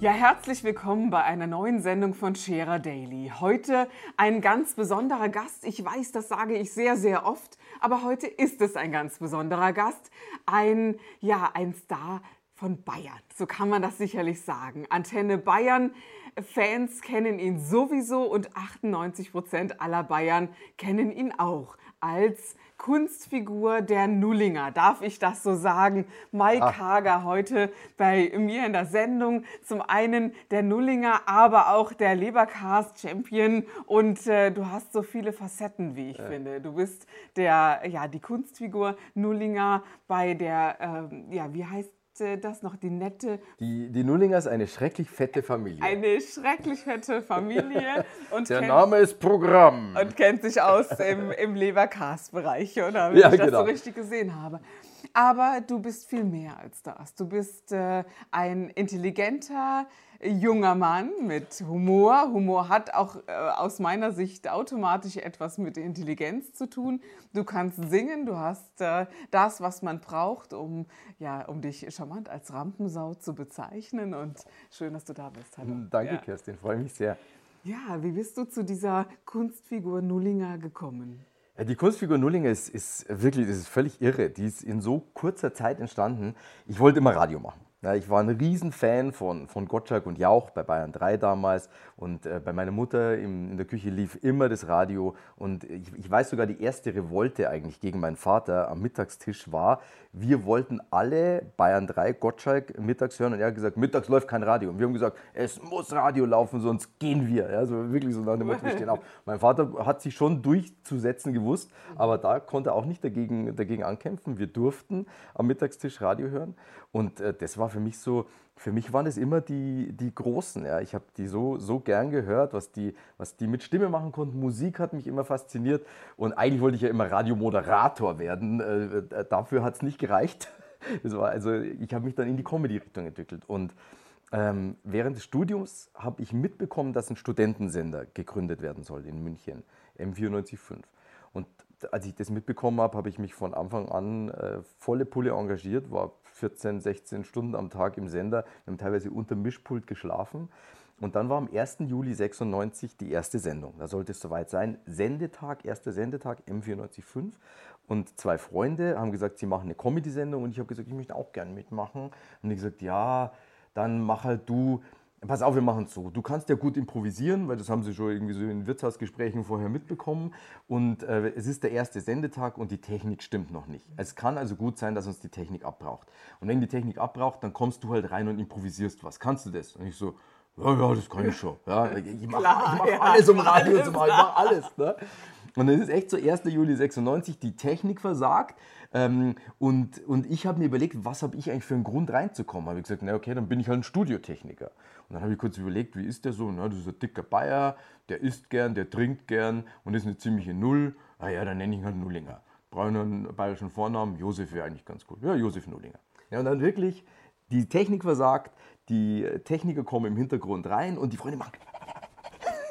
Ja, herzlich willkommen bei einer neuen Sendung von Scherer Daily. Heute ein ganz besonderer Gast. Ich weiß, das sage ich sehr, sehr oft, aber heute ist es ein ganz besonderer Gast. Ein, ja, ein Star von Bayern. So kann man das sicherlich sagen. Antenne Bayern. Fans kennen ihn sowieso und 98 Prozent aller Bayern kennen ihn auch als Kunstfigur der Nullinger. Darf ich das so sagen? Mike Ach. Hager heute bei mir in der Sendung. Zum einen der Nullinger, aber auch der Lebercast-Champion. Und äh, du hast so viele Facetten, wie ich ja. finde. Du bist der, ja, die Kunstfigur Nullinger bei der, äh, ja, wie heißt das noch, die nette. Die, die Nullinger ist eine schrecklich fette Familie. Eine schrecklich fette Familie. Und Der kennt, Name ist Programm. Und kennt sich aus im, im Lebercast-Bereich, oder? Wenn ja, ich das genau. so richtig gesehen habe. Aber du bist viel mehr als das. Du bist äh, ein intelligenter, junger Mann mit Humor. Humor hat auch äh, aus meiner Sicht automatisch etwas mit Intelligenz zu tun. Du kannst singen, du hast äh, das, was man braucht, um, ja, um dich charmant als Rampensau zu bezeichnen. Und schön, dass du da bist. Hallo. Danke, ja. Kerstin, freue mich sehr. Ja, wie bist du zu dieser Kunstfigur Nullinger gekommen? Die Kunstfigur Nullinger ist, ist wirklich, das ist völlig irre. Die ist in so kurzer Zeit entstanden. Ich wollte immer Radio machen. Ja, ich war ein Riesenfan von, von Gottschalk und Jauch bei Bayern 3 damals und äh, bei meiner Mutter im, in der Küche lief immer das Radio und ich, ich, weiß sogar, die erste Revolte eigentlich gegen meinen Vater am Mittagstisch war, wir wollten alle Bayern 3 Gottschalk mittags hören und er hat gesagt, mittags läuft kein Radio und wir haben gesagt, es muss Radio laufen, sonst gehen wir. Ja, so wirklich so nach dem Motto, wir stehen auf. Mein Vater hat sich schon durchzusetzen gewusst, aber da konnte er auch nicht dagegen, dagegen ankämpfen. Wir durften am Mittagstisch Radio hören und äh, das war für mich so, für mich waren es immer die, die Großen. Ja. Ich habe die so, so gern gehört, was die, was die mit Stimme machen konnten. Musik hat mich immer fasziniert und eigentlich wollte ich ja immer Radiomoderator werden. Äh, äh dafür hat es nicht gereicht. Das war also, ich habe mich dann in die Comedy-Richtung entwickelt und ähm, während des Studiums habe ich mitbekommen, dass ein Studentensender gegründet werden soll in München, M945. Und als ich das mitbekommen habe, habe ich mich von Anfang an äh, volle Pulle engagiert, war 14, 16 Stunden am Tag im Sender. Wir haben teilweise unter Mischpult geschlafen. Und dann war am 1. Juli 96 die erste Sendung. Da sollte es soweit sein. Sendetag, erster Sendetag, M945. Und zwei Freunde haben gesagt, sie machen eine Comedy-Sendung. Und ich habe gesagt, ich möchte auch gerne mitmachen. Und die gesagt, ja, dann mach halt du Pass auf, wir machen es so. Du kannst ja gut improvisieren, weil das haben sie schon irgendwie so in Wirtshausgesprächen vorher mitbekommen. Und äh, es ist der erste Sendetag und die Technik stimmt noch nicht. Es kann also gut sein, dass uns die Technik abbraucht. Und wenn die Technik abbraucht, dann kommst du halt rein und improvisierst was. Kannst du das? Und ich so, ja, ja, das kann ich schon. Ja, ich mache mach alles, um Radio zu machen. Ich mache alles. Ne? Und dann ist echt so 1. Juli 96, die Technik versagt. Ähm, und, und ich habe mir überlegt, was habe ich eigentlich für einen Grund reinzukommen? Habe ich gesagt, na okay, dann bin ich halt ein Studiotechniker. Und dann habe ich kurz überlegt, wie ist der so? Na, das ist ein dicker Bayer, der isst gern, der trinkt gern und ist eine ziemliche Null. Ah ja, dann nenne ich ihn halt Nullinger. Brauche einen bayerischen Vornamen, Josef wäre eigentlich ganz gut. Ja, Josef Nullinger. Ja, und dann wirklich, die Technik versagt, die Techniker kommen im Hintergrund rein und die Freunde machen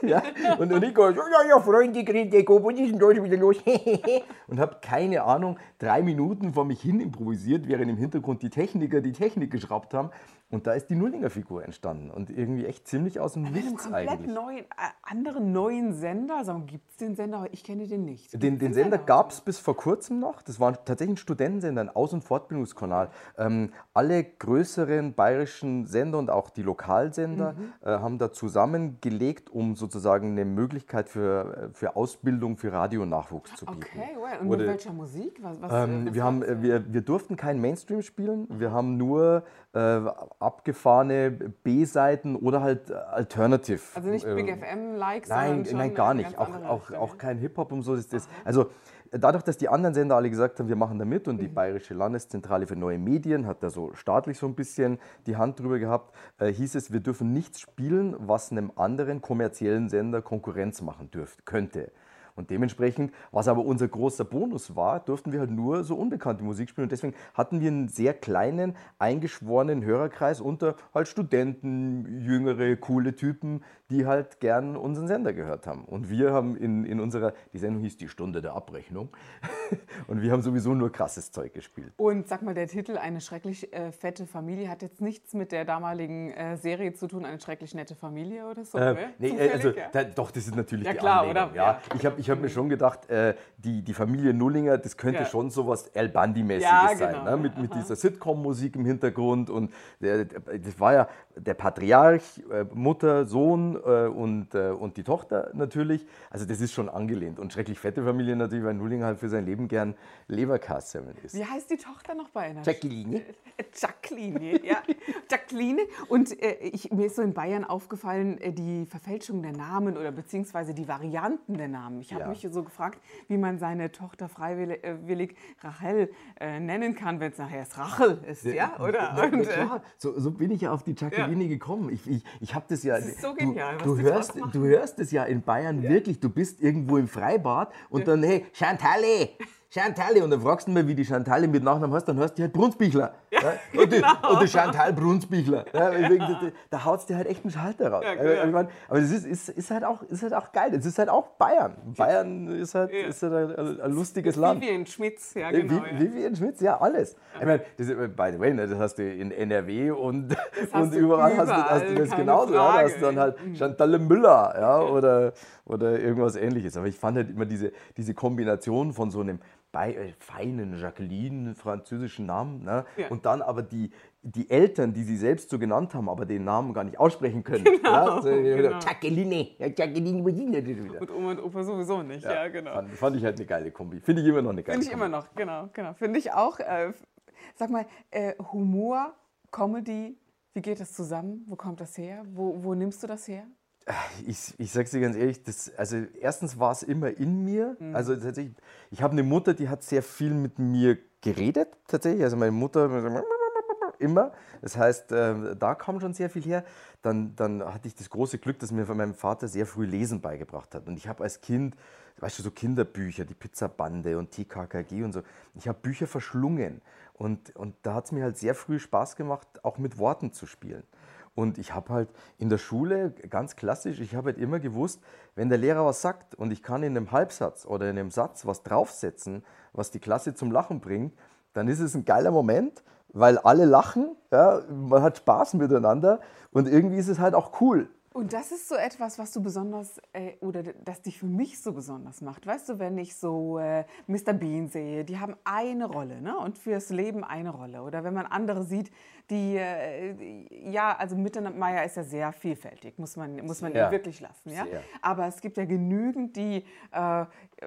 ja? Und der Nico, so, ja, ja, Freunde, Grete, was ist denn da schon wieder los? und habe keine Ahnung, drei Minuten vor mich hin improvisiert, während im Hintergrund die Techniker die Technik geschraubt haben. Und da ist die Nullinger-Figur entstanden und irgendwie echt ziemlich aus dem Nichts eigentlich. Neuen, äh, anderen neuen Sender, also gibt es den Sender, aber ich kenne den nicht. Den, den Sender gab es bis vor kurzem noch. Das war tatsächlich ein Studentensender, ein Aus- und Fortbildungskanal. Ähm, alle größeren bayerischen Sender und auch die Lokalsender mhm. äh, haben da zusammengelegt, um sozusagen eine Möglichkeit für, für Ausbildung für Radionachwuchs zu bieten. Okay, well. und Wurde, mit welcher Musik? Was, was, ähm, was wir, haben, wir, wir durften kein Mainstream spielen, wir haben nur äh, abgefahrene B-Seiten oder halt Alternative. Also nicht Big FM-like, Nein, nein, gar nicht. Auch, auch, auch kein Hip-Hop und so. Ist das, also dadurch, dass die anderen Sender alle gesagt haben, wir machen da mit und die Bayerische Landeszentrale für neue Medien hat da so staatlich so ein bisschen die Hand drüber gehabt, äh, hieß es, wir dürfen nichts spielen, was einem anderen kommerziellen Sender Konkurrenz machen dürfte, könnte. Und dementsprechend, was aber unser großer Bonus war, durften wir halt nur so unbekannte Musik spielen. Und deswegen hatten wir einen sehr kleinen, eingeschworenen Hörerkreis unter halt Studenten, jüngere, coole Typen, die halt gern unseren Sender gehört haben. Und wir haben in, in unserer, die Sendung hieß die Stunde der Abrechnung. Und wir haben sowieso nur krasses Zeug gespielt. Und sag mal, der Titel Eine schrecklich äh, fette Familie hat jetzt nichts mit der damaligen äh, Serie zu tun, eine schrecklich nette Familie oder so? Äh, ne? nee, Zufällig, also ja. da, doch, das ist natürlich Ja, die klar, Anlehnung, oder? Ja. Ich habe ich hab mir schon gedacht, äh, die, die Familie Nullinger, das könnte Ja. schon sowas El Bandi-mäßiges Ja, sein, genau. ne? mit, mit dieser Sitcom-Musik im Hintergrund. Und der, das war ja der Patriarch, äh, Mutter, Sohn äh, und, äh, und die Tochter natürlich. Also das ist schon angelehnt. Und schrecklich fette Familie natürlich, weil Nullinger halt für sein Leben gern Leberkassemmeln isst. Wie heißt die Tochter noch bei einer? Jacqueline. Jacqueline, ja. Jacqueline. Und äh, ich, mir ist so in Bayern aufgefallen, äh, die Verfälschung der Namen oder beziehungsweise die Varianten der Namen. Ich habe Ja. mich so gefragt, wie man seine Tochter freiwillig äh, willig Rachel äh, nennen kann, wenn es nachher erst Rachel ist, ja? Oder? Und, äh, klar, so, so bin ich ja auf die Jacqueline gekommen. Ich, ich, ich habe das ja. Das ist so genial, du, die du, hörst, du hörst es ja in Bayern wirklich. Du bist irgendwo im Freibad und dann, hey, Chantalle! Chantalle, und dann fragst du mal, wie die Chantalle mit Nachnamen heißt, dann hörst du halt Brunsbichler. Ja, und, die, genau. und die Chantal Brunsbichler. Ja, da, da haut es dir halt echt einen Schalter raus. Ja, genau. ich mein, aber das ist, ist, ist, halt auch, ist halt auch geil. Es ist halt auch Bayern. Bayern ist halt, Ja. ist halt ein, ein, lustiges Land. Vivian Schmitz, ja Äh, genau. Ja. Vivian Schmitz, ja, alles. Ich meine, das, by the way, ne, das hast du in NRW und, und du überall hast du, hast du überall, das genauso. Ja, da hast du dann halt Chantal Müller ja, oder, oder irgendwas ähnliches. Aber ich fand halt immer diese, diese Kombination von so einem bei, äh, feinen Jacqueline, französischen Namen, ne? Ja. und dann aber die, die Eltern, die sie selbst so genannt haben, aber den Namen gar nicht aussprechen können. ja? so, genau. Jacqueline, ja, Jacqueline, Jacqueline. Und Oma und Opa sowieso nicht, ja, genau. Fand, fand ich halt eine geile Kombi. Finde ich immer noch eine geile Finde ich Kombi. immer noch, genau, genau. Finde ich auch. Äh, sag mal, äh, Humor, Comedy, wie geht das zusammen? Wo kommt das her? Wo, wo nimmst du das her? Ich, ich sag's dir ganz ehrlich, das, also erstens war es immer in mir. Also tatsächlich, ich habe eine Mutter, die hat sehr viel mit mir geredet, tatsächlich. Also meine Mutter immer. Das heißt, äh, da kam schon sehr viel her. Dann, dann hatte ich das große Glück, dass mir von meinem Vater sehr früh Lesen beigebracht hat. Und ich habe als Kind, weißt du, so Kinderbücher, die Pizzabande und TKKG und so, ich habe Bücher verschlungen. Und, und da hat es mir halt sehr früh Spaß gemacht, auch mit Worten zu spielen. Und ich habe halt in der Schule, ganz klassisch, ich habe halt immer gewusst, wenn der Lehrer was sagt und ich kann in einem Halbsatz oder in einem Satz was draufsetzen, was die Klasse zum Lachen bringt, dann ist es ein geiler Moment, weil alle lachen, ja, man hat Spaß miteinander und irgendwie ist es halt auch cool. Und das ist so etwas, was du besonders, äh, oder das dich für mich so besonders macht. Weißt du, wenn ich so äh, Mr. Bean sehe, die haben eine Rolle, ne? Und fürs Leben eine Rolle. Oder wenn man andere sieht, die, äh, die- ja, also Mittermeier ist ja sehr vielfältig, muss man, muss man ihm wirklich lassen, ja? Sehr. Aber es gibt ja genügend, die, äh,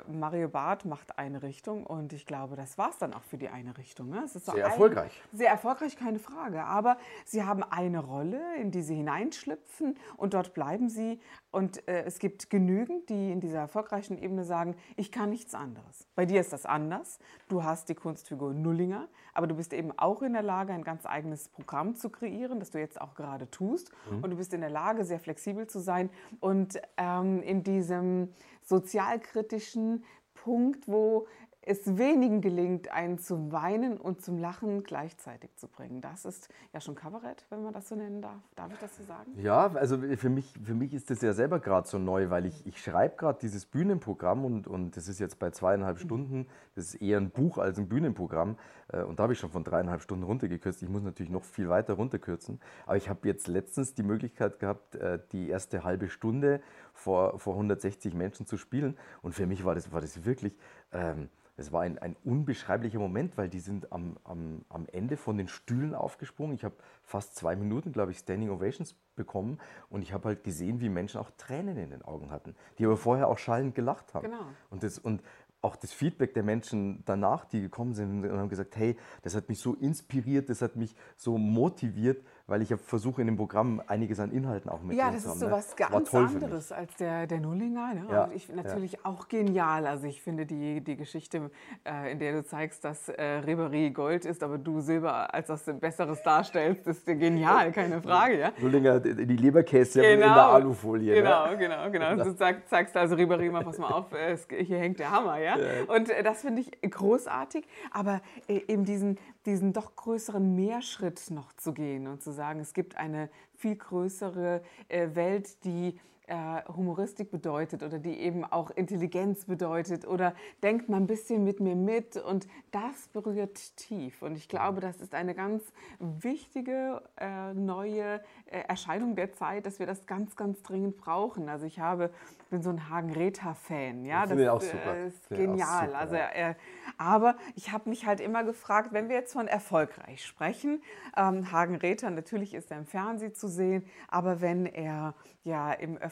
Mario Barth macht eine Richtung und ich glaube, das war es dann auch für die eine Richtung. Ne? Sehr ein- erfolgreich. sehr erfolgreich, keine Frage. Aber sie haben eine Rolle, in die sie hineinschlüpfen und dort bleiben sie. Und äh, es gibt genügend, die in dieser erfolgreichen Ebene sagen, ich kann nichts anderes. Bei dir ist das anders. Du hast die Kunstfigur Nullinger, aber du bist eben auch in der Lage, ein ganz eigenes Programm zu kreieren, das du jetzt auch gerade tust. Und du bist in der Lage, sehr flexibel zu sein und ähm, in diesem sozialkritischen Punkt, wo es wenigen gelingt, einen zum Weinen und zum Lachen gleichzeitig zu bringen. Das ist ja schon Kabarett, wenn man das so nennen darf. Darf ich das so sagen? Ja, also für mich, für mich ist das ja selber gerade so neu, weil ich, ich schreibe gerade dieses Bühnenprogramm und, und das ist jetzt bei zweieinhalb Stunden. Das ist eher ein Buch als ein Bühnenprogramm. Äh, Und da habe ich schon von dreieinhalb Stunden runtergekürzt. Ich muss natürlich noch viel weiter runterkürzen. Aber ich habe jetzt letztens die Möglichkeit gehabt, äh, die erste halbe Stunde vor, vor 160 Menschen zu spielen. Und für mich war das, war das wirklich. Ähm, es war ein, ein unbeschreiblicher Moment, weil die sind am, am, am Ende von den Stühlen aufgesprungen. Ich habe fast zwei Minuten, glaube ich, Standing Ovations bekommen und ich habe halt gesehen, wie Menschen auch Tränen in den Augen hatten, die aber vorher auch schallend gelacht haben. Genau. Und, das, und auch das Feedback der Menschen danach, die gekommen sind und haben gesagt, hey, das hat mich so inspiriert, das hat mich so motiviert, weil ich versuche in dem Programm einiges an Inhalten auch mit Ja, das ist so ne? was ganz anderes als der, der Nullinger. Ne? Ja, ich natürlich ja. auch genial. Also ich finde die, die Geschichte, äh, in der du zeigst, dass äh, Ribéry Gold ist, aber du Silber als das Besseres darstellst, ist genial, keine Frage. Ja? Nullinger, die Leberkäse genau, in der Alufolie. Genau, ne? genau, genau. Du zeigst, zeigst also Ribéry mal, pass mal auf, äh, hier hängt der Hammer. Ja? ja. Und äh, das finde ich großartig, aber äh, eben diesen, diesen doch größeren Mehrschritt noch zu gehen und zu sagen, es gibt eine viel größere äh, Welt, die äh, Humoristik bedeutet oder die eben auch Intelligenz bedeutet oder denkt mal ein bisschen mit mir mit und das berührt tief. Und ich glaube, das ist eine ganz wichtige äh, neue äh, Erscheinung der Zeit, dass wir das ganz, ganz dringend brauchen. Also ich habe, bin so ein Hagen-Rether-Fan. Ja, das auch super. Äh, ist genial. Super, also, äh, aber ich habe mich halt immer gefragt, wenn wir jetzt von erfolgreich sprechen, ähm, Hagen-Rether, natürlich ist er im Fernsehen zu sehen, aber wenn er ja im Öffentlichen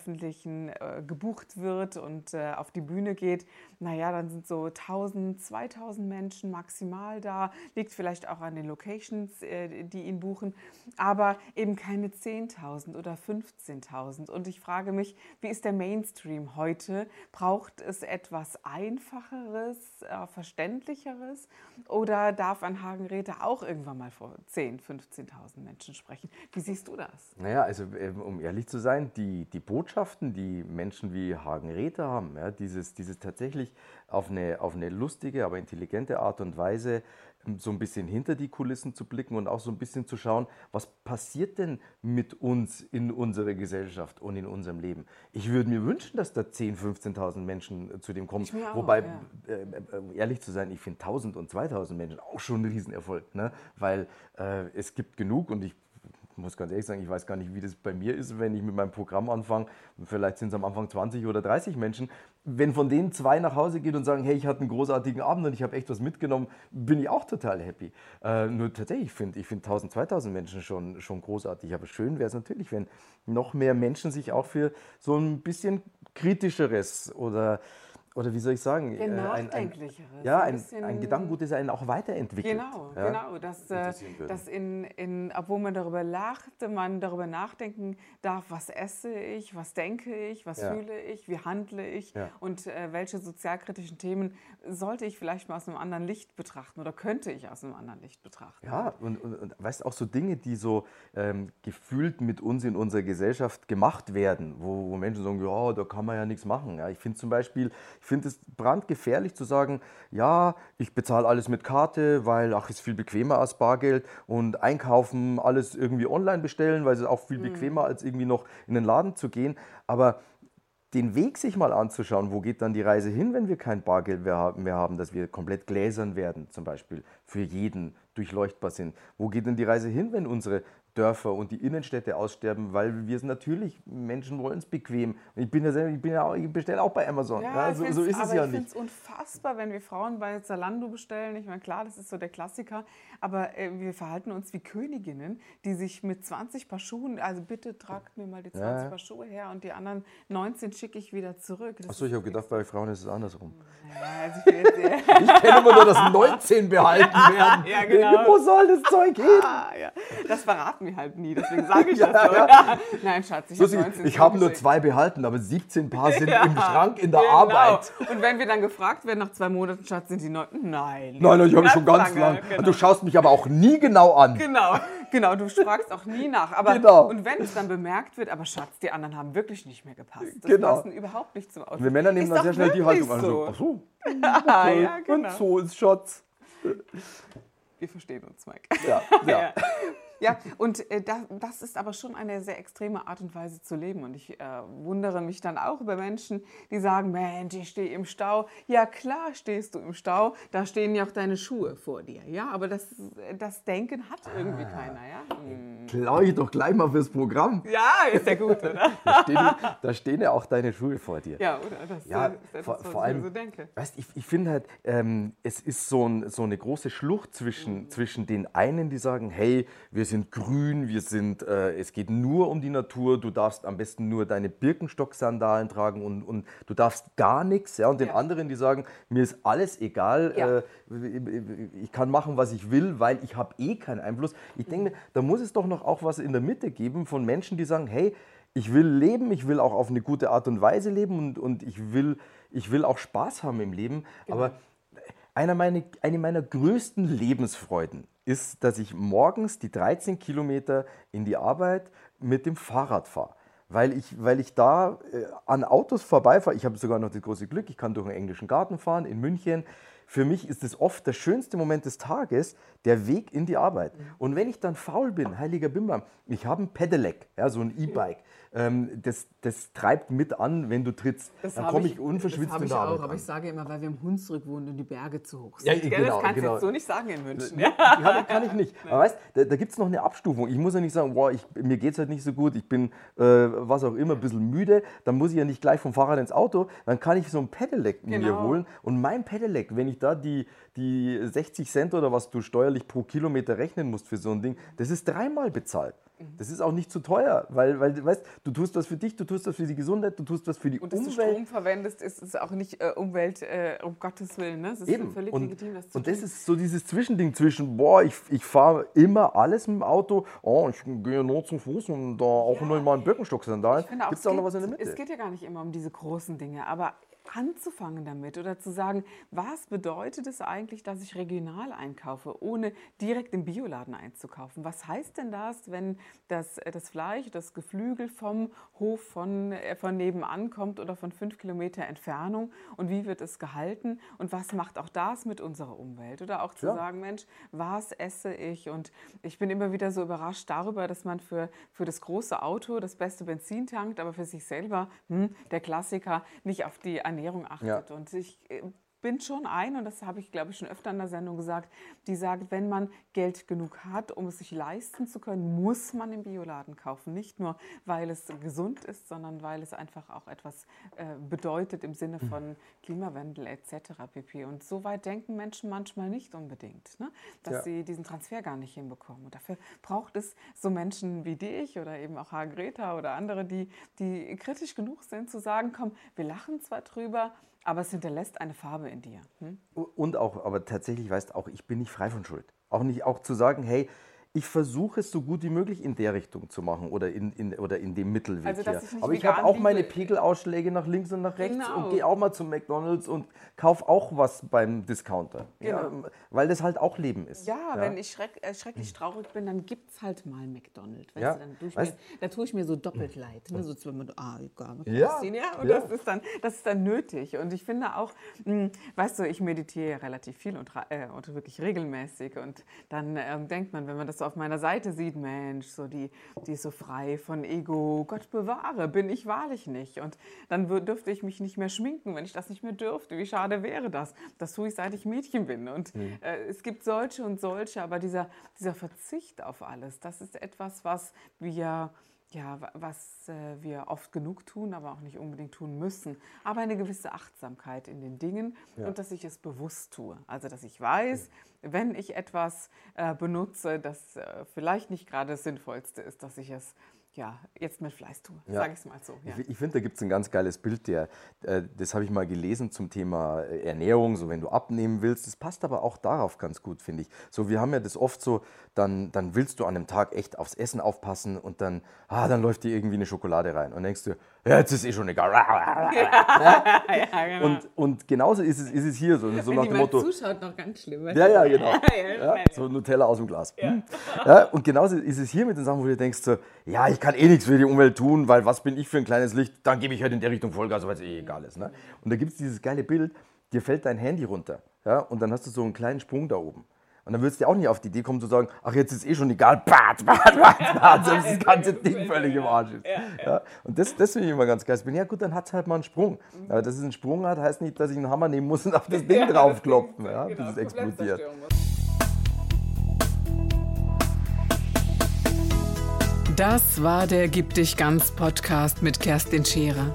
äh, gebucht wird und äh, auf die Bühne geht, naja, dann sind so 1000, 2000 Menschen maximal da. Liegt vielleicht auch an den Locations, äh, die ihn buchen, aber eben keine 10.000 oder 15.000. Und ich frage mich, wie ist der Mainstream heute? Braucht es etwas Einfacheres, äh, Verständlicheres oder darf ein Hagenräder auch irgendwann mal vor 10.000, 15.000 Menschen sprechen? Wie siehst du das? Naja, also ähm, um ehrlich zu sein, die, die Botschaften, die Menschen wie Hagen Räther haben, ja, dieses, dieses tatsächlich auf eine, auf eine lustige, aber intelligente Art und Weise ähm, so ein bisschen hinter die Kulissen zu blicken und auch so ein bisschen zu schauen, was passiert denn mit uns in unserer Gesellschaft und in unserem Leben. Ich würde mir wünschen, dass da 10.000, 15.000 Menschen äh, zu dem kommen. Auch, Wobei, ja. äh, äh, ehrlich zu sein, ich finde 1.000 und 2.000 Menschen auch schon ein Riesenerfolg, ne? weil äh, es gibt genug und ich muss ganz ehrlich sagen, ich weiß gar nicht, wie das bei mir ist, wenn ich mit meinem Programm anfange. Vielleicht sind es am Anfang 20 oder 30 Menschen. Wenn von denen zwei nach Hause geht und sagen, hey, ich hatte einen großartigen Abend und ich habe echt was mitgenommen, bin ich auch total happy. Äh, nur tatsächlich, ich finde ich find 1000, 2000 Menschen schon, schon großartig. Aber schön wäre es natürlich, wenn noch mehr Menschen sich auch für so ein bisschen kritischeres oder oder wie soll ich sagen? Ein äh, nachdenklicheres. ja, ein, ein, ein Gedankengut, das einen auch weiterentwickelt. Genau, ja? genau. Dass, äh, dass in, in, obwohl man darüber lacht, man darüber nachdenken darf, was esse ich, was denke ich, was ja. fühle ich, wie handle ich ja. und äh, welche sozialkritischen Themen sollte ich vielleicht mal aus einem anderen Licht betrachten oder könnte ich aus einem anderen Licht betrachten. Ja, und, und, und weißt auch so Dinge, die so ähm, gefühlt mit uns in unserer Gesellschaft gemacht werden, wo, wo Menschen sagen, ja, da kann man ja nichts machen. Ja, ich finde zum Beispiel, ich finde es brandgefährlich zu sagen, ja, ich bezahle alles mit Karte, weil ach, ist viel bequemer als Bargeld und einkaufen, alles irgendwie online bestellen, weil es ist auch viel mhm. bequemer als irgendwie noch in den Laden zu gehen. Aber den Weg sich mal anzuschauen, wo geht dann die Reise hin, wenn wir kein Bargeld mehr haben, dass wir komplett gläsern werden, zum Beispiel für jeden durchleuchtbar sind. Wo geht denn die Reise hin, wenn unsere Dörfer und die Innenstädte aussterben, weil wir es natürlich, Menschen wollen es bequem. Ich bin ja selber, ich bin ja auch, ich bestelle auch bei Amazon. Ja, ja, so, so, ist es ja ich nicht. Ich finde es unfassbar, wenn wir Frauen bei Zalando bestellen. Ich meine, klar, das ist so der Klassiker, aber äh, wir verhalten uns wie Königinnen, die sich mit 20 Paar Schuhen, also bitte tragt mir mal die 20 ja. Paar Schuhe her und die anderen 19 schicke ich wieder zurück. Achso, ich habe gedacht, bei Frauen ist es andersrum. Also ich, ich kenne immer nur, dass 19 behalten werden. ja, genau. Wo soll das Zeug hin? Ah, ja. Das verraten wir halt nie, deswegen sage ich das so. Ja. Nein, Schatz, ich habe Ich habe nur zwei behalten, aber 17 Paar sind im Schrank in der genau. Arbeit. Und wenn wir dann gefragt werden nach zwei Monaten, Schatz, sind die neun? Nein. Nein, nein ich habe schon ganz lange. Lang. Genau. Du schaust mich aber auch nie genau an. Genau, genau. Du fragst auch nie nach. Aber, genau. Und wenn es dann bemerkt wird, aber Schatz, die anderen haben wirklich nicht mehr gepasst. Das genau. passen überhaupt nicht zum Outfit. Wir Männer nehmen dann sehr schnell die Haltung an. So. Ach so. Okay. ja, genau. Und so ist Schatz. Wir verstehen uns, Mike. Ja, ja. Ja, und äh, das, das, ist aber schon eine sehr extreme Art und Weise zu leben. Und ich äh, wundere mich dann auch über Menschen, die sagen, Mensch, ich stehe im Stau. Ja, klar stehst du im Stau, da stehen ja auch deine Schuhe vor dir. Ja, aber das, das Denken hat irgendwie ah. keiner. Ja? Hm. Klau ich doch gleich mal fürs Programm. Ja, ist ja gut, oder? da, stehen, da stehen ja auch deine Schuhe vor dir. Ja, oder? Das ja, ist etwas, vor, vor allem, ich so denke. Weißt, ich, ich finde halt, ähm, es ist so, ein, so eine große Schlucht zwischen, mhm. zwischen den einen, die sagen, hey, wir sind grün, wir sind, äh, es geht nur um die Natur, du darfst am besten nur deine Birkenstock-Sandalen tragen und, und du darfst gar nichts. Ja? Und den Ja. anderen, die sagen, mir ist alles egal, Ja. äh, ich kann machen, was ich will, weil ich habe eh keinen Einfluss. Ich denke mir, da muss es doch noch auch was in der Mitte geben von Menschen, die sagen, hey, ich will leben, ich will auch auf eine gute Art und Weise leben und, und ich, will, ich will auch Spaß haben im Leben. Aber einer meine, eine meiner größten Lebensfreuden ist, dass ich morgens die 13 Kilometer in die Arbeit mit dem Fahrrad fahre. Weil ich, weil ich da äh, an Autos vorbeifahre. Ich habe sogar noch das große Glück, ich kann durch den englischen Garten fahren in München. Für mich ist es oft der schönste Moment des Tages, der Weg in die Arbeit. Mhm. Und wenn ich dann faul bin, heiliger Bimbam, ich habe ein Pedelec, ja, so ein E-Bike, ähm, das, das treibt mit an, wenn du trittst. Das dann komme ich- ich unverschwitzt Das habe in ich der auch, Arbeit aber an. ich sage immer, weil wir im Hunsrück wohnen und die Berge zu hoch sind. Ja, Gell, genau, das kannst du genau. jetzt so nicht sagen in München. Ja, ja, kann ich nicht. Aber weißt, da, da gibt es noch eine Abstufung. Ich muss ja nicht sagen, boah, ich, mir geht es halt nicht so gut, ich bin, äh, was auch immer, ein bisschen müde. Dann muss ich ja nicht gleich vom Fahrrad ins Auto. Dann kann ich so ein Pedelec mir Genau. holen. Und mein Pedelec, wenn ich da die, die 60 Cent oder was du steuerlich pro Kilometer rechnen musst für so ein Ding, das ist dreimal bezahlt. Mhm. Das ist auch nicht zu teuer, weil, weil du weißt, du tust was für dich, du tust was für die Gesundheit, du tust was für die Und dass du Umwelt. Strom verwendest, ist es auch nicht äh, Umwelt, äh, um Gottes Willen. Ne? Es ist Eben. völlig Und, legitim, das zu und tun. das ist so dieses Zwischending zwischen, boah, ich, ich fahre immer alles mit dem Auto, oh, ich gehe nur zum Fuß und da auch nur mal einen Birkenstock-Sandalen. Gibt es auch noch was in der Mitte? Es geht ja gar nicht immer um diese großen Dinge, aber anzufangen damit oder zu sagen, was bedeutet es eigentlich, dass ich regional einkaufe, ohne direkt im Bioladen einzukaufen? Was heißt denn das, wenn das, äh, das Fleisch, das Geflügel vom Hof von, äh, von nebenan kommt oder von fünf Kilometer Entfernung und wie wird es gehalten und was macht auch das mit unserer Umwelt? Oder auch zu Ja. sagen, Mensch, was esse ich? Und ich bin immer wieder so überrascht darüber, dass man für, für das große Auto das beste Benzin tankt, aber für sich selber, hm, der Klassiker, nicht auf die Ernährung achtet. Und ich äh, bin schon ein, und das habe ich, glaube ich, schon öfter in der Sendung gesagt, die sagt, wenn man Geld genug hat, um es sich leisten zu können, muss man im Bioladen kaufen. Nicht nur, weil es gesund ist, sondern weil es einfach auch etwas äh, bedeutet im Sinne von Klimawandel etc. pp. Und so weit denken Menschen manchmal nicht unbedingt, ne? dass Ja. sie diesen Transfer gar nicht hinbekommen. Und dafür braucht es so Menschen wie dich oder eben auch Greta oder andere, die, die kritisch genug sind, zu sagen, komm, wir lachen zwar drüber, aber es hinterlässt eine Farbe in dir. Hm? Und auch, aber tatsächlich weißt auch, ich bin nicht frei von Schuld. Auch nicht auch zu sagen, hey, ich versuche es so gut wie möglich in der Richtung zu machen oder in, in, oder in dem Mittelweg Also, hier. Aber ich habe auch meine. Pegelausschläge nach links und nach rechts Genau. und gehe auch mal zum McDonalds und kaufe auch was beim Discounter. Ja, Genau. weil das halt auch Leben ist. Ja, wenn ich schreck, äh, schrecklich traurig bin, dann gibt es halt mal McDonald's. Weißt Ja, du, dann tue ich weißt- mir, da tue ich mir so doppelt leid. Ne? So zweimal, ah, egal. Ja, Christine, ja, und ja. Das, ist dann, das ist dann nötig. Und ich finde auch, mh, weißt du, ich meditiere ja relativ viel und, äh, und wirklich regelmäßig. Und dann ähm, denkt man, wenn man das so auf meiner Seite sieht, Mensch, so die, die ist so frei von Ego, Gott bewahre, bin ich wahrlich nicht. Und dann dürfte ich mich nicht mehr schminken, wenn ich das nicht mehr dürfte. Wie schade wäre das? Das tue ich, seit ich Mädchen bin. Und äh, es gibt solche und solche, aber dieser, dieser Verzicht auf alles, das ist etwas, was wir ja, wa- was äh, wir oft genug tun, aber auch nicht unbedingt tun müssen. Aber eine gewisse Achtsamkeit in den Dingen und dass ich es bewusst tue. Also, dass ich weiß, wenn ich etwas äh, benutze, das äh, vielleicht nicht gerade das Sinnvollste ist, dass ich es ja, jetzt mit Fleiß tue, Ja. sage ich es mal so. Ja. Ich, ich finde, da gibt es ein ganz geiles Bild, der, äh, das habe ich mal gelesen zum Thema äh, Ernährung, so wenn du abnehmen willst. Das passt aber auch darauf ganz gut, finde ich. So, wir haben ja das oft so, dann, dann willst du an einem Tag echt aufs Essen aufpassen und dann, ah, dann läuft dir irgendwie eine Schokolade rein und denkst du, ja, jetzt ist eh schon egal. ja, genau. Und, und genauso ist es, ist es hier, so, so nach dem Motto. zuschaut, noch ganz schlimm. Ja, ja, genau. Ja, Ja, so Nutella aus dem Glas. Hm. Ja, und genauso ist es hier mit den Sachen, wo du denkst, so, ja, ich kann eh nichts für die Umwelt tun, weil was bin ich für ein kleines Licht, dann gebe ich halt in der Richtung Vollgas, weil es eh egal ist. Ne? Und da gibt es dieses geile Bild, dir fällt dein Handy runter ja, und dann hast du so einen kleinen Sprung da oben. Und dann würdest du dir auch nicht auf die Idee kommen zu sagen, ach, jetzt ist eh schon egal, bat, bat, bat, bat, selbst das ganze Ding völlig im Arsch ist. Ja, und das, das finde ich immer ganz geil. Ich bin, ja gut, dann hat es halt mal einen Sprung. Aber dass es einen Sprung hat, heißt nicht, dass ich einen Hammer nehmen muss und auf das Ding draufklopfen, ja, bis Genau, es explodiert. Das war der Gib dich ganz Podcast mit Kerstin Scherer.